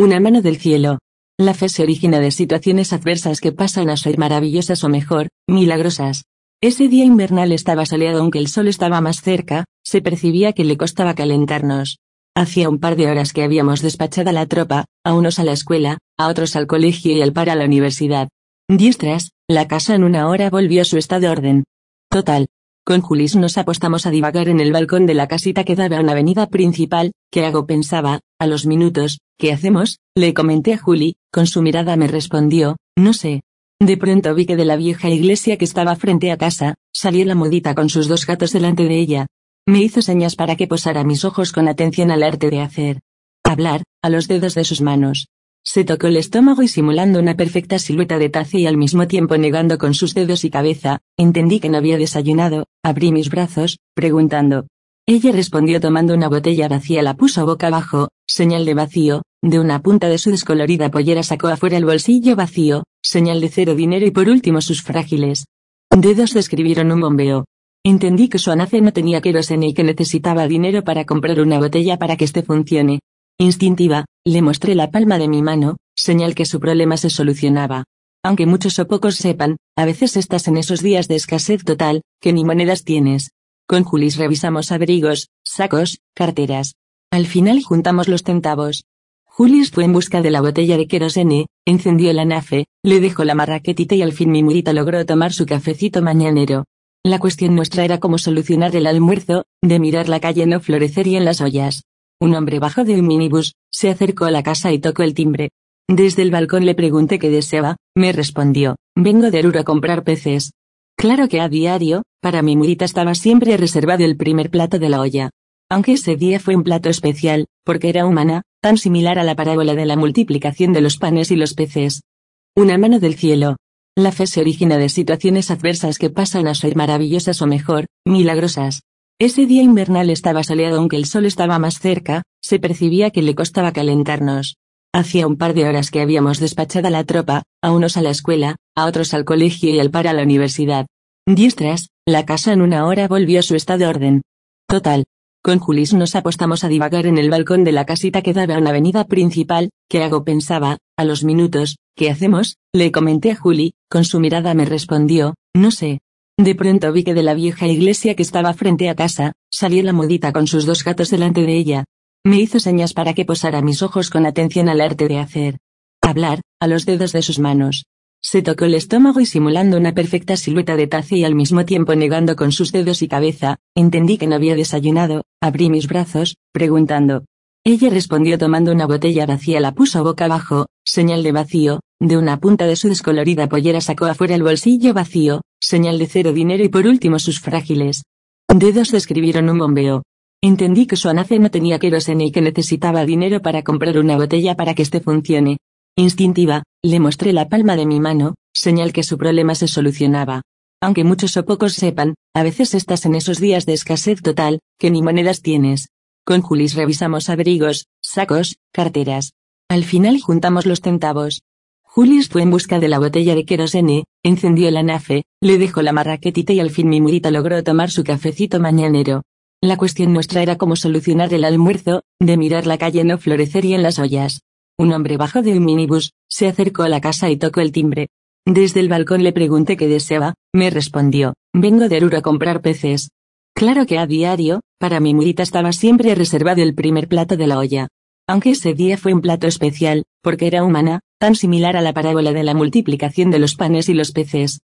Una mano del cielo. La fe se origina de situaciones adversas que pasan a ser maravillosas o mejor, milagrosas. Ese día invernal estaba soleado aunque el sol estaba más cerca, se percibía que le costaba calentarnos. Hacía un par de horas que habíamos despachado a la tropa, a unos a la escuela, a otros al colegio y al par a la universidad. Diestras, la casa en una hora volvió a su estado de orden. Total, con Julis nos apostamos a divagar en el balcón de la casita que daba a una avenida principal, que hago pensaba, a los minutos, ¿qué hacemos? Le comenté a Juli, con su mirada me respondió, no sé. De pronto vi que de la vieja iglesia que estaba frente a casa, salió la mudita con sus dos gatos delante de ella. Me hizo señas para que posara mis ojos con atención al arte de hacer. Hablar, a los dedos de sus manos. Se tocó el estómago y simulando una perfecta silueta de taza y al mismo tiempo negando con sus dedos y cabeza, entendí que no había desayunado, abrí mis brazos, preguntando. Ella respondió tomando una botella vacía la puso boca abajo, señal de vacío, de una punta de su descolorida pollera sacó afuera el bolsillo vacío, señal de cero dinero y por último sus frágiles dedos describieron un bombeo. Entendí que su anafe no tenía querosene y que necesitaba dinero para comprar una botella para que este funcione. Instintiva, le mostré la palma de mi mano, señal que su problema se solucionaba. Aunque muchos o pocos sepan, a veces estás en esos días de escasez total, que ni monedas tienes. Con Julis revisamos abrigos, sacos, carteras. Al final juntamos los centavos. Julis fue en busca de la botella de querosene, encendió la nafe, le dejó la marraquetita y al fin mi murita logró tomar su cafecito mañanero. La cuestión nuestra era cómo solucionar el almuerzo, de mirar la calle no florecería en las ollas. Un hombre bajó de un minibús, se acercó a la casa y tocó el timbre. Desde el balcón le pregunté qué deseaba, me respondió, vengo de Aruro a comprar peces. Claro que a diario, para mi murita estaba siempre reservado el primer plato de la olla. Aunque ese día fue un plato especial, porque era humana, tan similar a la parábola de la multiplicación de los panes y los peces. Una mano del cielo. La fe se origina de situaciones adversas que pasan a ser maravillosas o mejor, milagrosas. Ese día invernal estaba soleado aunque el sol estaba más cerca, se percibía que le costaba calentarnos. Hacía un par de horas que habíamos despachado a la tropa, a unos a la escuela, a otros al colegio y al par a la universidad. Diestras, la casa en una hora volvió a su estado de orden. Total. Con Julis nos apostamos a divagar en el balcón de la casita que daba a una avenida principal, que hago pensaba, a los minutos, ¿qué hacemos? Le comenté a Juli, con su mirada me respondió, no sé, de pronto vi que de la vieja iglesia que estaba frente a casa, salió la mudita con sus dos gatos delante de ella. Me hizo señas para que posara mis ojos con atención al arte de hacer. Hablar, a los dedos de sus manos. Se tocó el estómago y simulando una perfecta silueta de taza y al mismo tiempo negando con sus dedos y cabeza, entendí que no había desayunado, abrí mis brazos, preguntando. Ella respondió tomando una botella vacía la puso boca abajo, señal de vacío, de una punta de su descolorida pollera sacó afuera el bolsillo vacío, señal de cero dinero y por último sus frágiles dedos describieron un bombeo. Entendí que su anafe no tenía querosene y que necesitaba dinero para comprar una botella para que este funcione. Instintiva, le mostré la palma de mi mano, señal que su problema se solucionaba. Aunque muchos o pocos sepan, a veces estás en esos días de escasez total, que ni monedas tienes. Con Julis revisamos abrigos, sacos, carteras. Al final juntamos los centavos. Julis fue en busca de la botella de querosene, encendió la nafe, le dejó la marraquetita y al fin mi murita logró tomar su cafecito mañanero. La cuestión nuestra era cómo solucionar el almuerzo, de mirar la calle no florecería en las ollas. Un hombre bajó de un minibús, se acercó a la casa y tocó el timbre. Desde el balcón le pregunté qué deseaba, me respondió, vengo de Aruro a comprar peces. Claro que a diario, para mi murita estaba siempre reservado el primer plato de la olla. Aunque ese día fue un plato especial, porque era humana, tan similar a la parábola de la multiplicación de los panes y los peces.